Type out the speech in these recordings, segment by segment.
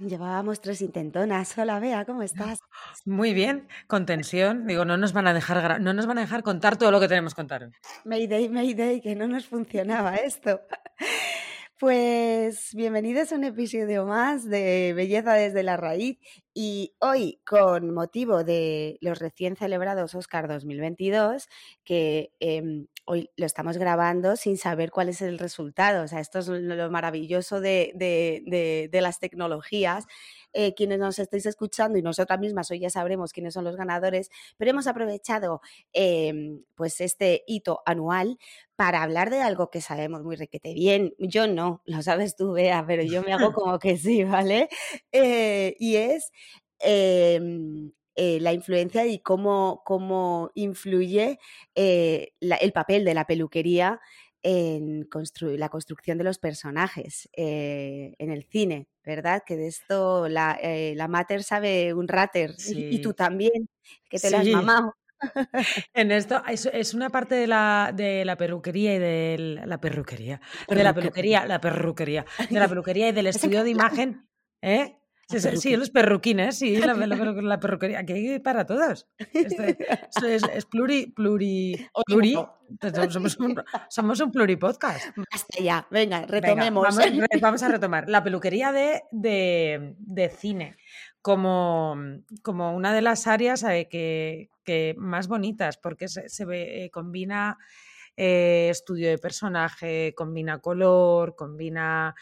Llevábamos tres intentonas. Hola, Bea, ¿cómo estás? Muy bien, con tensión. Digo, no nos van a dejar no nos van a dejar contar todo lo que tenemos que contar. Mayday, Mayday, que no nos funcionaba esto. Pues bienvenidos a un episodio más de Belleza desde la Raíz y hoy con motivo de los recién celebrados Oscar 2022, que em, hoy lo estamos grabando sin saber cuál es el resultado. O sea, esto es lo maravilloso de, de las tecnologías eh, quienes nos estáis escuchando y nosotras mismas hoy ya sabremos quiénes son los ganadores, pero hemos aprovechado em, pues este hito anual para hablar de algo que sabemos muy requete bien. Yo no, lo sabes tú, Bea, pero yo me hago como que sí, ¿vale? Eh, y es em, eh, la influencia y cómo, cómo influye el papel de la peluquería en la construcción de los personajes en el cine. ¿verdad? Que de esto la, eh, la Mater sabe un rater y, tú también, que te lo has mamado. En esto es, una parte de la, de la peluquería y de la perruquería, de la peluquería, la perruquería, de la peluquería y del estudio de imagen, ¿eh? Sí, los perruquines, sí, la, la, perruquería, que hay para todos. Es, es, pluri, pluri, pluri. Somos un, somos un pluripodcast. Basta ya, venga, retomemos. vamos, a retomar. La peluquería de, de, de cine como, como, una de las áreas eh, que, que más bonitas, porque se, se ve, eh, combina eh, estudio de personaje, combina color, combina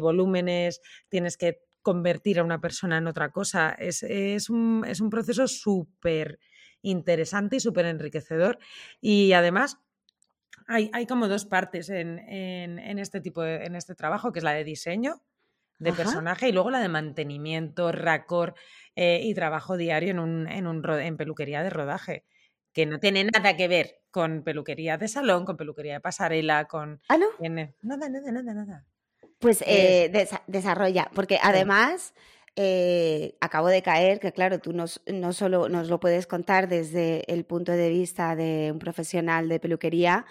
volúmenes, tienes que convertir a una persona en otra cosa. Es, un, proceso súper interesante y súper enriquecedor. Y además, hay, como dos partes en, este tipo de, en este trabajo, que es la de diseño de personaje y luego la de mantenimiento, racor eh, y trabajo diario en, un, en, un, en peluquería de rodaje, que no tiene nada que ver con peluquería de salón, con peluquería de pasarela, con... ¿Ah, no? nada, nada, nada, nada. Pues eh, desarrolla, porque además eh, acabo de caer, que claro, tú nos, no solo nos lo puedes contar desde el punto de vista de un profesional de peluquería,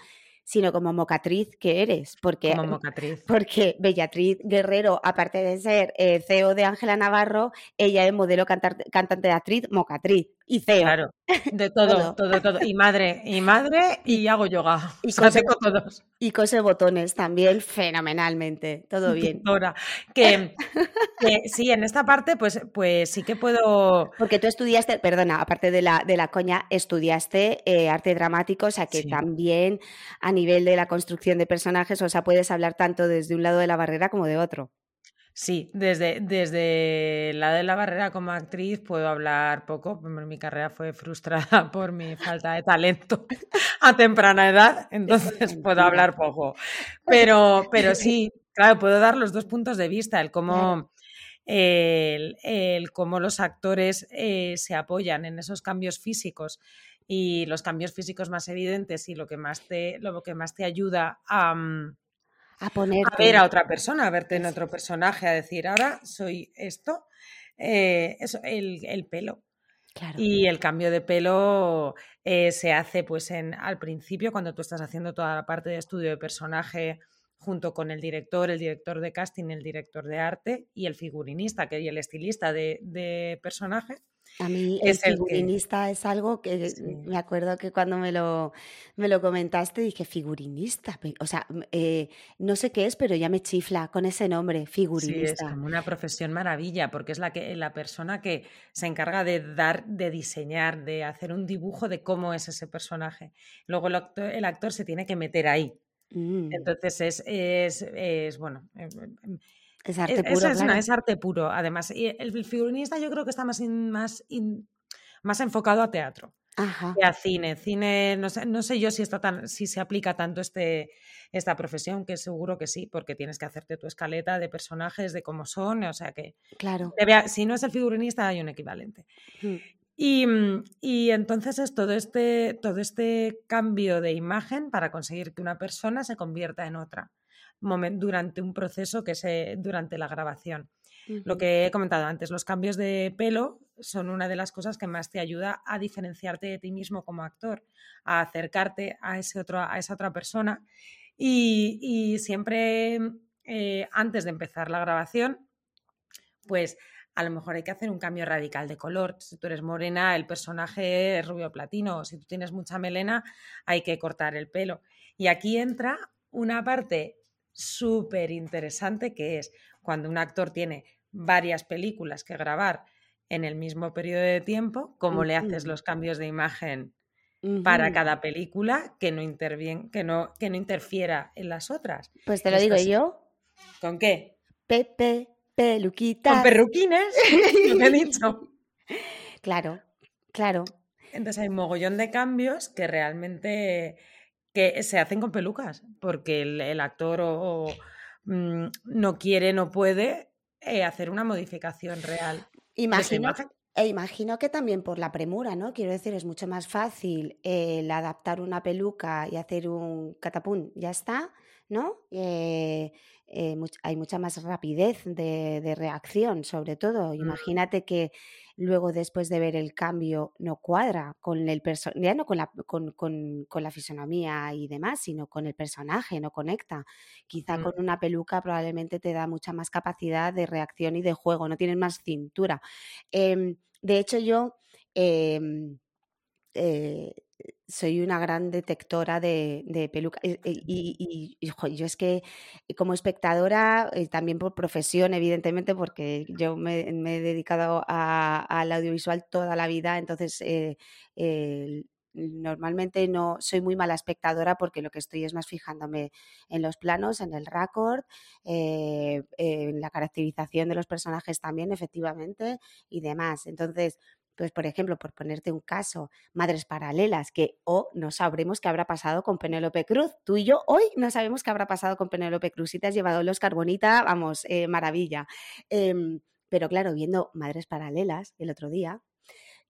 sino como mocatriz que eres. Porque, como mocatriz. Porque Bellatriz Guerrero, aparte de ser eh, CEO de Ángela Navarro, ella es modelo cantante de actriz, mocatriz y CEO. Claro, de todo, todo, todo, Y madre, y madre, y hago yoga. Y cose, todos. Y cose botones también fenomenalmente. Todo bien. Ahora, que, sí, en esta parte, pues, pues sí que puedo. Porque tú estudiaste, perdona, aparte de la, de la coña, estudiaste eh, arte dramático, o sea que también a nivel de la construcción de personajes, o sea, puedes hablar tanto desde un lado de la barrera como de otro. Sí, desde, desde la de la barrera como actriz puedo hablar poco. Mi carrera fue frustrada por mi falta de talento a temprana edad, entonces puedo hablar poco. Pero, pero sí, claro, puedo dar los dos puntos de vista, el cómo, el, cómo los actores eh, se apoyan en esos cambios físicos y los cambios físicos más evidentes y lo que más te, lo que más te ayuda a... Mm, a poner ver a otra persona, a verte en otro personaje, a decir, ahora soy esto, eh, eso, el, pelo. Y el cambio de pelo eh, se hace pues en, al principio cuando tú estás haciendo toda la parte de estudio de personaje junto con el director, el director de casting, el director de arte y el figurinista que, y el estilista de, de personaje. A mí el figurinista es algo que me acuerdo que cuando me lo, me lo comentaste dije, figurinista, o sea, eh, no sé qué es, pero ya me chifla con ese nombre, figurinista. Sí, es como una profesión maravilla, porque es la, que, la persona que se encarga de dar, de diseñar, de hacer un dibujo de cómo es ese personaje. Luego el actor, se tiene que meter ahí. Mm. Entonces es, es, es bueno, em, em, es arte puro. Es, arte puro, además. Y el figurinista yo creo que está más, más, más enfocado a teatro. que a cine. Cine, no sé, no sé yo si, está tan, si se aplica tanto este, esta profesión, que seguro que sí, porque tienes que hacerte tu escaleta de personajes, de cómo son, o sea que... Claro. si no es el figurinista, hay un equivalente. Mm. Y, y, entonces es todo este, todo este cambio de imagen para conseguir que una persona se convierta en otra durante un proceso que es durante la grabación. Lo que he comentado antes, los cambios de pelo son una de las cosas que más te ayuda a diferenciarte de ti mismo como actor, a acercarte a, ese otro, a esa otra persona. Y, siempre eh, antes de empezar la grabación, pues a lo mejor hay que hacer un cambio radical de color. Si tú eres morena, el personaje es rubio platino. Si tú tienes mucha melena, hay que cortar el pelo. Y aquí entra una parte súper interesante que es cuando un actor tiene varias películas que grabar en el mismo periodo de tiempo, cómo le haces los cambios de imagen para cada película que no, que, no, que no interfiera en las otras. Pues te lo digo yo. ¿Con qué? Pepe, peluquita. Con perruquines, lo he dicho. Claro, claro. Entonces hay un mogollón de cambios que realmente que se hacen con pelucas, porque el, actor o, mm, no quiere, no puede eh, hacer una modificación real. Imagino, e imagino que también por la premura, ¿no? Quiero decir, es mucho más fácil el adaptar una peluca y hacer un catapum, ya está, ¿no? Eh, eh, hay mucha más rapidez de, reacción, sobre todo. Imagínate que luego, después de ver el cambio, no cuadra con el ya no con la, con, la fisonomía y demás, sino con el personaje, no conecta. Quizá mm. con una peluca probablemente te da mucha más capacidad de reacción y de juego, no tienes más cintura. Em, de hecho, yo. Em, eh, soy una gran detectora de, de pelucas. Eh, eh, y, yo es que como espectadora, también por profesión, evidentemente, porque yo me, he dedicado al audiovisual toda la vida, entonces normalmente no soy muy mala espectadora porque lo que estoy es más fijándome en los planos, en el record, en la caracterización de los personajes también, efectivamente, y demás. Entonces, pues, por ejemplo, por ponerte un caso, Madres Paralelas, que o no sabremos qué habrá pasado con Penélope Cruz. Tú y yo hoy no sabemos qué habrá pasado con Penélope Cruz. Si te has llevado los Bonita, vamos, eh, maravilla. Em, pero claro, viendo Madres Paralelas el otro día,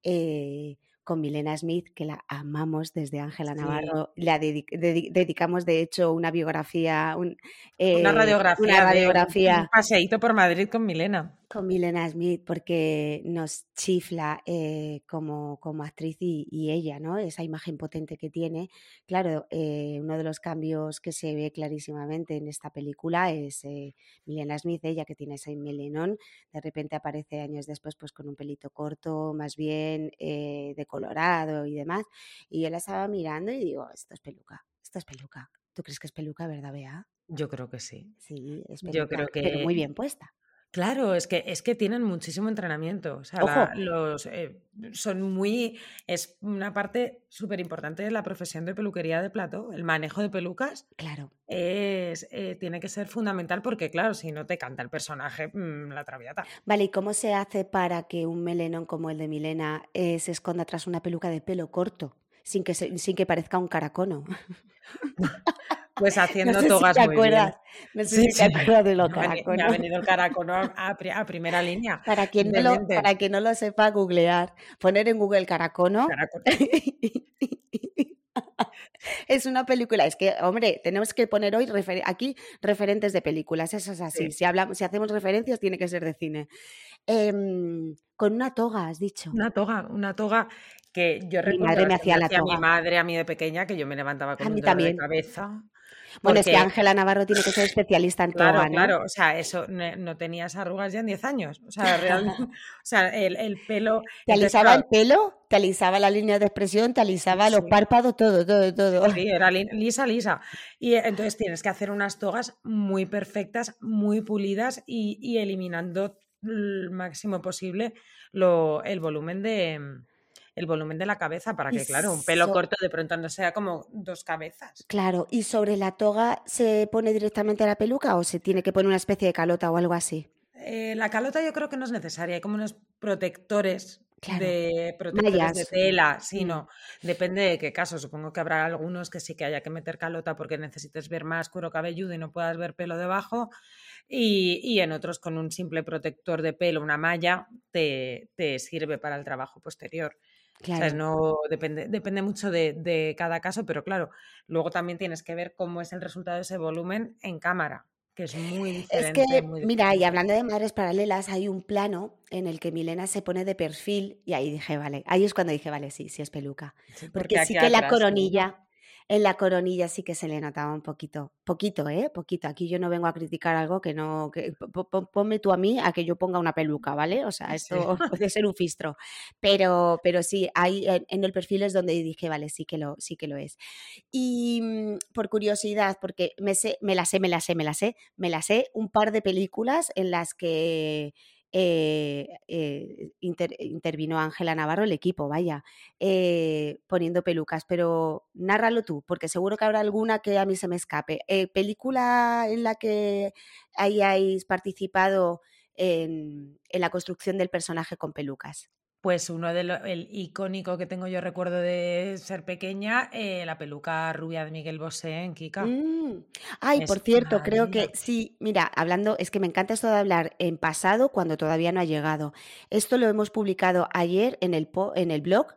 eh, con Milena Smith, que la amamos desde Ángela Navarro. Le dedicamos, de hecho, una biografía, una eh, radiografía, una radiografía. un paseíto por Madrid con Milena con Milena Smith porque nos chifla eh, como, como, actriz y, ella, ¿no? Esa imagen potente que tiene. Claro, eh, uno de los cambios que se ve clarísimamente en esta película es eh, Milena Smith, ella que tiene ese melenón, de repente aparece años después pues con un pelito corto, más bien decolorado y demás. Y yo la estaba mirando y digo, esto es peluca, esto es peluca. ¿Tú crees que es peluca, verdad, Bea? Yo creo que sí. Sí, es peluca, Yo creo que... pero muy bien puesta. Claro, es que, es que tienen muchísimo entrenamiento. O sea, los, eh, son muy. Es una parte súper importante de la profesión de peluquería de plato. El manejo de pelucas. Claro. Es, eh, tiene que ser fundamental porque, claro, si no te canta el personaje, mm, la traviata. Vale, ¿y cómo se hace para que un melenón como el de Milena eh, se esconda tras una peluca de pelo corto? Sin que, sin que parezca un caracono. Pues haciendo togas muy bien. No sé si te acuerdas de los caraconos. Me ha venido el caracono a, primera línea. Para quien, no lo, para quien no lo sepa, googlear. Poner en Google caracono. es una película. Es que, hombre, tenemos que poner hoy aquí referentes de películas. Eso es así. Si, hablamos, si hacemos referencias, tiene que ser de cine. Em, con una toga, has dicho. Una toga, una toga que yo recuerdo. Madre me hacía la toga. A mi madre, a mí de pequeña, que yo me levantaba con un de cabeza. Bueno, es que Ángela Navarro tiene que ser especialista en claro, toga, ¿no? Claro, o sea, eso no tenías arrugas ya en 10 años. O sea, realmente, o sea, el, pelo. ¿Te alisaba el pelo? ¿Te alisaba la línea de expresión? ¿Te alisaba los párpados? Todo, todo, todo. Sí, era lisa, lisa. Y entonces tienes que hacer unas togas muy perfectas, muy pulidas y, eliminando el máximo posible lo, el volumen de el volumen de la cabeza para que, claro, un pelo corto de pronto no sea como dos cabezas. Claro, ¿y sobre la toga se pone directamente la peluca o se tiene que poner una especie de calota o algo así? Eh, la calota yo creo que no es necesaria, hay como unos protectores de protectores de tela, sino mm. depende de qué caso. Supongo que habrá algunos que sí que haya que meter calota porque necesites ver más cuero cabelludo y no puedas ver pelo debajo. Y, en otros con un simple protector de pelo, una malla, te, sirve para el trabajo posterior. No depende, depende mucho de, de, cada caso, pero claro, luego también tienes que ver cómo es el resultado de ese volumen en cámara que es muy diferente. Es que, mira, y hablando de madres paralelas, hay un plano en el que Milena se pone de perfil y ahí dije, vale, ahí es cuando dije, vale, sí, sí es peluca. porque, sí que la coronilla, en la coronilla sí que se le notaba un poquito, poquito, ¿eh? Poquito. Aquí yo no vengo a criticar algo que no, que, ponme tú a mí a que yo ponga una peluca, ¿vale? O sea, esto puede ser un fistro. Pero, pero sí, ahí en, el perfil es donde dije, vale, sí que lo, sí que lo es. Y mm, por curiosidad, porque me, sé, me la sé, me la sé, me la sé, me la sé un par de películas en las que eh, eh, intervino Ángela Navarro, el equipo, vaya, eh, poniendo pelucas, pero nárralo tú, porque seguro que habrá alguna que a mí se me escape. ¿Película en la que hayáis participado en la construcción del personaje con pelucas? Pues uno de los, el icónico que tengo yo recuerdo de ser pequeña, eh, la peluca rubia de Miguel Bosé en Kika. Mm. Ay, por cierto, creo que sí, mira, hablando, es que me encanta esto de hablar en pasado cuando todavía no ha llegado. Esto lo hemos publicado ayer en el, en el blog,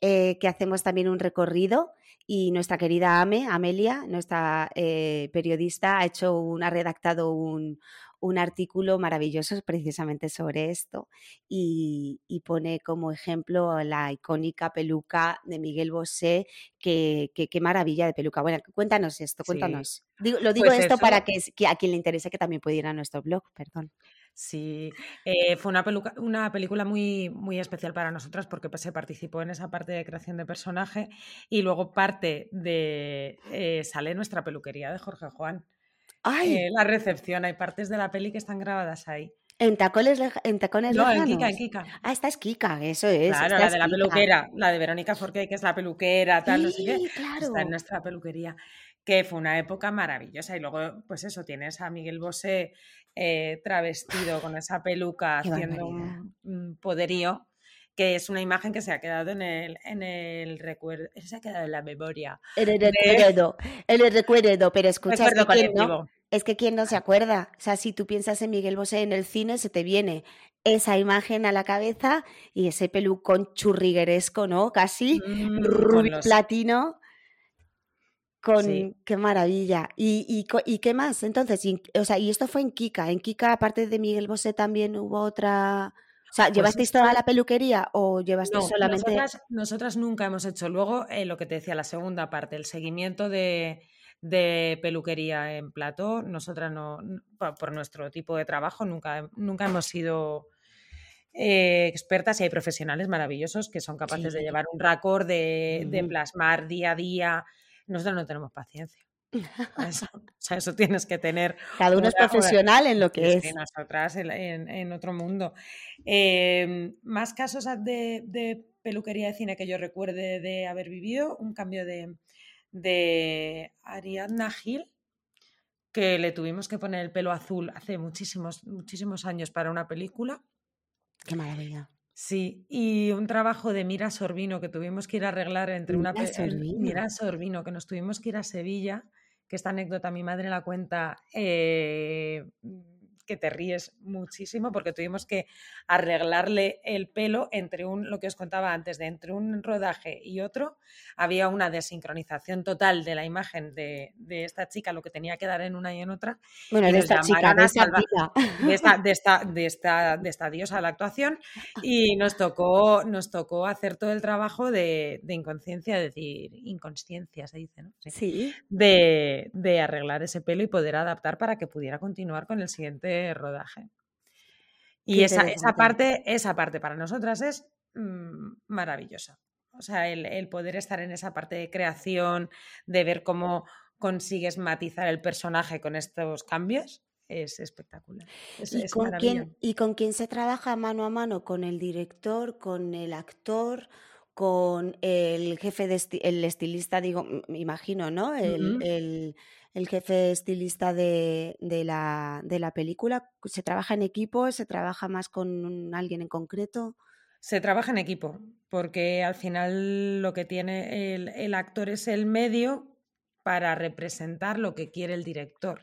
eh, que hacemos también un recorrido y nuestra querida Ame, Amelia, nuestra eh, periodista, ha hecho un, ha redactado un, un artículo maravilloso precisamente sobre esto y, pone como ejemplo la icónica peluca de Miguel Bosé, que, qué maravilla de peluca. Bueno, cuéntanos esto, cuéntanos. lo digo pues esto para que, a quien le interese que también pudiera ir a nuestro blog, perdón. Sí, eh, fue una, peluca, una película muy, muy especial para nosotras porque se participó en esa parte de creación de personaje y luego parte de... Eh, sale nuestra peluquería de Jorge Juan. Eh, la recepción, hay partes de la peli que están grabadas ahí. ¿En tacones, en tacones No, en Kika, en Kika. Ah, esta es Kika, eso es. Claro, la de la peluquera, la de Verónica Forqué, que es la peluquera, tal, no sé qué. Está en nuestra peluquería, que fue una época maravillosa. Y luego, pues eso, tienes a Miguel Bosé eh, travestido con esa peluca haciendo un, poderío que es una imagen que se ha quedado en el, en el recuerdo, se ha quedado en la memoria. En el recuerdo, en el recuerdo, pero escucha, es no, es que quién no se acuerda, o sea, si tú piensas en Miguel Bosé en el cine, se te viene esa imagen a la cabeza y ese pelucón churrigueresco, ¿no? Casi, mm, rubio platino. Con qué maravilla. ¿Y, y, qué más? Entonces, o sea, y esto fue en Kika. En Kika, aparte de Miguel Bosé, también hubo otra o sea, pues ¿llevasteis toda la peluquería o llevasteis solamente...? Nosotras, nunca hemos hecho luego eh, lo que te decía, la segunda parte, el seguimiento de, peluquería en plató. Nosotras no, por nuestro tipo de trabajo, nunca, nunca hemos sido eh, expertas y hay profesionales maravillosos que son capaces de llevar un récord, de, de plasmar día a día. Nosotras no tenemos paciencia. Eso, o sea, eso tienes que tener. Cada uno es profesional en lo que es. nosotras en, otro mundo. Em, más casos de, peluquería de cine que yo recuerde de haber vivido, un cambio de, de Ariadna Gil, que le tuvimos que poner el pelo azul hace muchísimos, muchísimos años para una película. Qué maravilla. Sí, y un trabajo de Mira Sorbino que tuvimos que ir a arreglar entre una Mira Sorbino, que nos tuvimos que ir a Sevilla, que esta anécdota mi madre la cuenta eh, que te ríes muchísimo porque tuvimos que arreglarle el pelo entre un, lo que os contaba antes, de entre un rodaje y otro, había una desincronización total de la imagen de, esta chica, lo que tenía que dar en una y en otra. Bueno, de esta chica, de esta, de esta, de esta, de esta, de esta diosa de la actuación y nos tocó, nos tocó hacer todo el trabajo de, inconsciencia, es decir, inconsciencia se dice, ¿no? Sí. De, de arreglar ese pelo y poder adaptar para que pudiera continuar con el siguiente rodaje. Y esa, parte, esa parte para nosotras es mm, maravillosa. O sea, el, poder estar en esa parte de creación, de ver cómo consigues matizar el personaje con estos cambios, es espectacucular. ¿Y, con quién, ¿Y con quién se trabaja mano a mano? ¿Con el director, con el actor, con el jefe, de el estilista, digo, me imagino, ¿no? el, el jefe estilista de, la, película? ¿Se trabaja en equipo? ¿Se trabaja más con alguien en concreto? Se trabaja en equipo, porque al final lo que tiene el, actor es el medio para representar lo que quiere el director.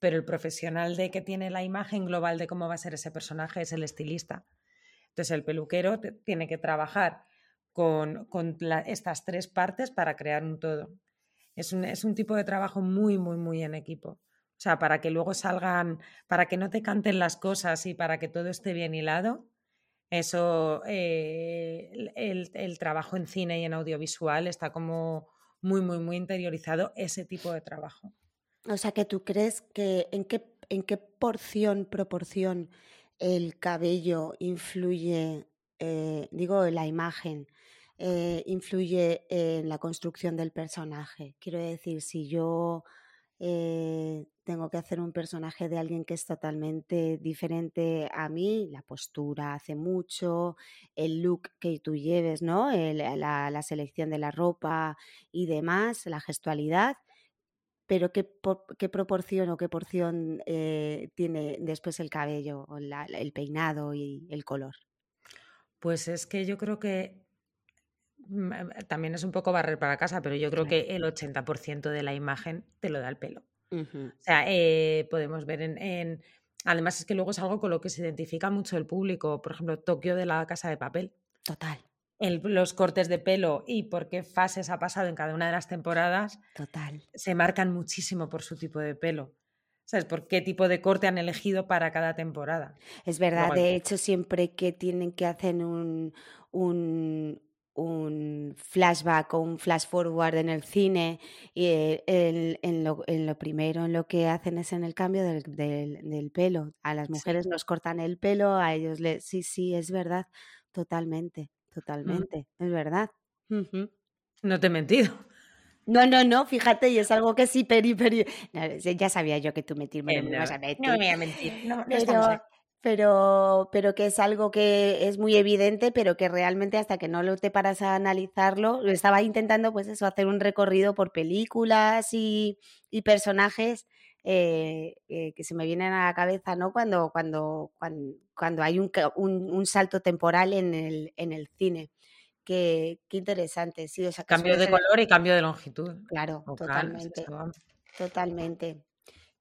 Pero el profesional de que tiene la imagen global de cómo va a ser ese personaje es el estilista. Entonces el peluquero tiene que trabajar con, estas tres partes para crear un todo. Es un, es un tipo de trabajo muy, muy, muy en equipo. O sea, para que luego salgan, para que no te canten las cosas y para que todo esté bien hilado, eso, eh, el, trabajo en cine y en audiovisual está como muy, muy, muy interiorizado ese tipo de trabajo. O sea, que tú crees que en qué, en qué porción, proporción el cabello influye, eh, digo, la imagen, eh, influye en la construcción del personaje. Quiero decir, si yo eh, tengo que hacer un personaje de alguien que es totalmente diferente a mí, la postura hace mucho, el look que tú lleves, ¿no? la, selección de la ropa y demás, la gestualidad, pero ¿qué, qué proporción o qué porción eh, tiene después el cabello, el peinado y el color? Pues es que yo creo que también es un poco barrer para casa, pero yo creo que el 80% de la imagen te lo da el pelo. O sea, eh, podemos ver en, Además es que luego es algo con lo que se identifica mucho el público. Por ejemplo, Tokio de la Casa de Papel. Total. los cortes de pelo y por qué fases ha pasado en cada una de las temporadas. Total. Se marcan muchísimo por su tipo de pelo. ¿Sabes? Por qué tipo de corte han elegido para cada temporada. Es verdad, de hecho, siempre que tienen que hacer un, un flashback o un flash forward en el cine y eh, en, lo, primero en lo que hacen es en el cambio del, pelo. A las mujeres nos cortan el pelo, a ellos les... Sí, sí, es verdad, totalmente, mm. totalmente, es verdad. No te he mentido. No, no, no, fíjate, y es algo que sí, peri, peri. ya sabía yo que tú mentirme no, me a mentir. No me voy a mentir. No, pero, pero que es algo que es muy evidente, pero que realmente hasta que no lo te paras a analizarlo, estaba intentando pues eso, hacer un recorrido por películas y, y personajes eh, eh, que se me vienen a la cabeza, ¿no? Cuando, cuando, cuando, cuando hay un, un, un, salto temporal en el, en el cine. Qué, qué interesante, sí. O sea, cambio de color y cambio de longitud. Claro, totalmente. Totalmente.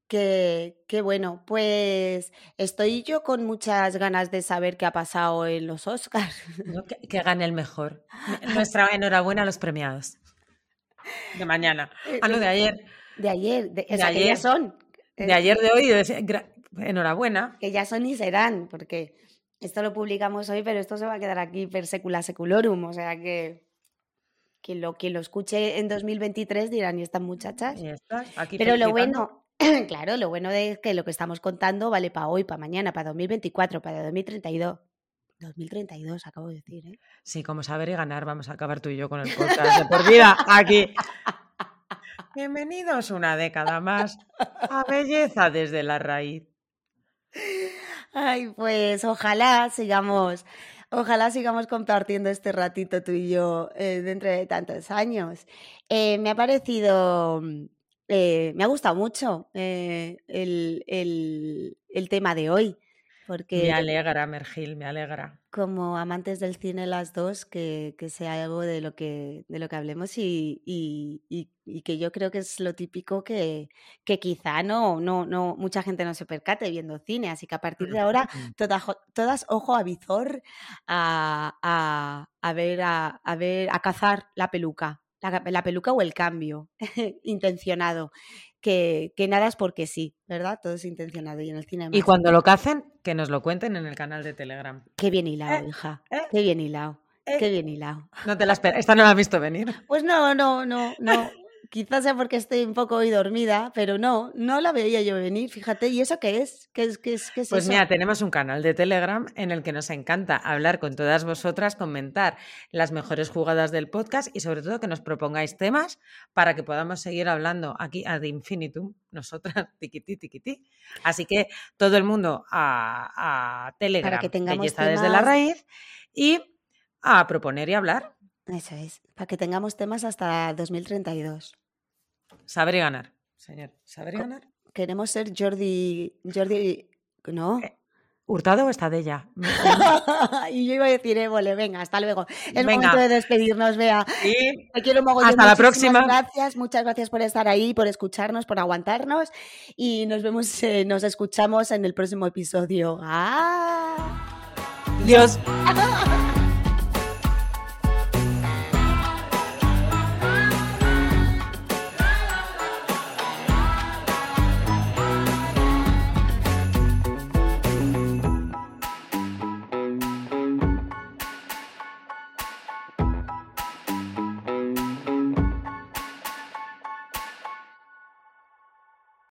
Qué, qué, bueno, pues estoy yo con muchas ganas de saber qué ha pasado en los Oscars. que, gane el mejor. Nuestra enhorabuena a los premiados. De mañana. Eh, ah, no, de ayer. De ayer, de, ayer. ya son. De eh, ayer, de hoy, enhorabuena. Que ya son y serán, porque esto lo publicamos hoy, pero esto se va a quedar aquí per secula seculorum, o sea que quien lo, quien lo escuche en 2023 dirán, ¿y estas muchachas? Aquí pero lo bueno, claro, lo bueno es que lo que estamos contando vale para hoy, para mañana, para 2024, para 2032. 2032, acabo de decir, ¿eh? Sí, como saber y ganar, vamos a acabar tú y yo con el podcast de por vida aquí. Bienvenidos una década más a Belleza desde la raíz. Ay, pues ojalá sigamos, ojalá sigamos compartiendo este ratito tú y yo eh, dentro de tantos años. Eh, me ha parecido eh, me ha gustado mucho eh, el, el, tema de hoy. Porque me alegra, Mergil, me alegra. Como amantes del cine las dos, que, que sea algo de lo que, de lo que hablemos y, y, y, que yo creo que es lo típico que, que quizá no, no, no, mucha gente no se percate viendo cine. Así que a partir de ahora, todas, todas ojo a visor a, a, a ver, a, a ver, a cazar la peluca la, peluca o el cambio intencionado. Que, que, nada es porque sí, ¿verdad? Todo es intencionado y en el cine. Y cuando lo hacen, que nos lo cuenten en el canal de Telegram. Qué bien hilado, eh, hija. Eh, Qué bien hilado. Eh. Qué bien hilado. No te la esperas. Esta no la has visto venir. Pues no, no, no, no. Quizás sea porque estoy un poco hoy dormida, pero no, no la veía yo venir, fíjate. ¿Y eso qué es? ¿Qué es, qué es, qué es pues mira, tenemos un canal de Telegram en el que nos encanta hablar con todas vosotras, comentar las mejores jugadas del podcast y sobre todo que nos propongáis temas para que podamos seguir hablando aquí ad infinitum, nosotras, tiquití, tiquití. Así que todo el mundo a, Telegram, para que tengamos desde la raíz y a proponer y hablar. Eso es, para que tengamos temas hasta 2032. Saber y ganar, señor. Saber y ganar. Queremos ser Jordi. Jordi. ¿No? Eh, Hurtado o Estadella. y yo iba a decir Évole, venga, hasta luego. Es momento de despedirnos, Bea. Te quiero mogollón. Hasta la próxima. Gracias, muchas gracias por estar ahí, por escucharnos, por aguantarnos y nos vemos, eh, nos escuchamos en el próximo episodio. ¡Ah! Dios.